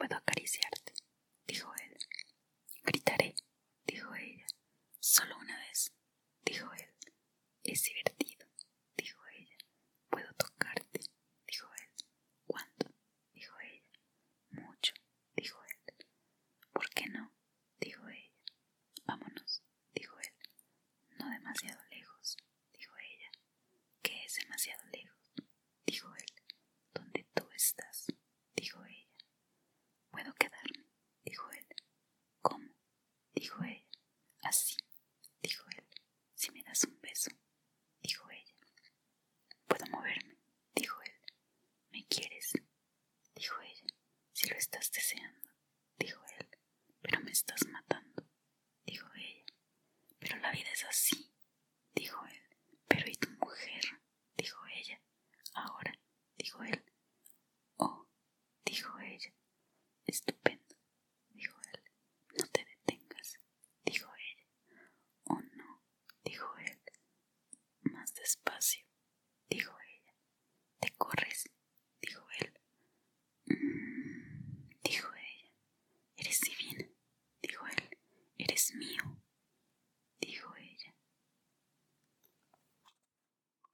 Puedo acariciarte, dijo él. Gritaré, dijo ella. Solo una vez, dijo él. Es divertido, dijo ella. Puedo tocarte, dijo él. ¿Cuánto? dijo ella. Mucho, dijo él. ¿Por qué no? dijo ella. Vámonos, dijo él. No demasiado lejos, dijo ella. ¿Qué es demasiado lejos? dijo él. ¿Dónde tú estás? dijo ella. Puedo quedarme, dijo él. ¿Cómo? Dijo ella. Así, dijo él. Si me das un beso, dijo ella. Puedo moverme, dijo él. ¿Me quieres? dijo ella. Si lo estás deseando, dijo él. Pero me estás matando, dijo ella. Pero la vida es así, dijo él. Pero ¿y tu mujer? dijo ella. Ahora, dijo él. Oh, dijo ella. Estupendo, dijo él. No te detengas, dijo ella. Oh, no, dijo él. Más despacio, dijo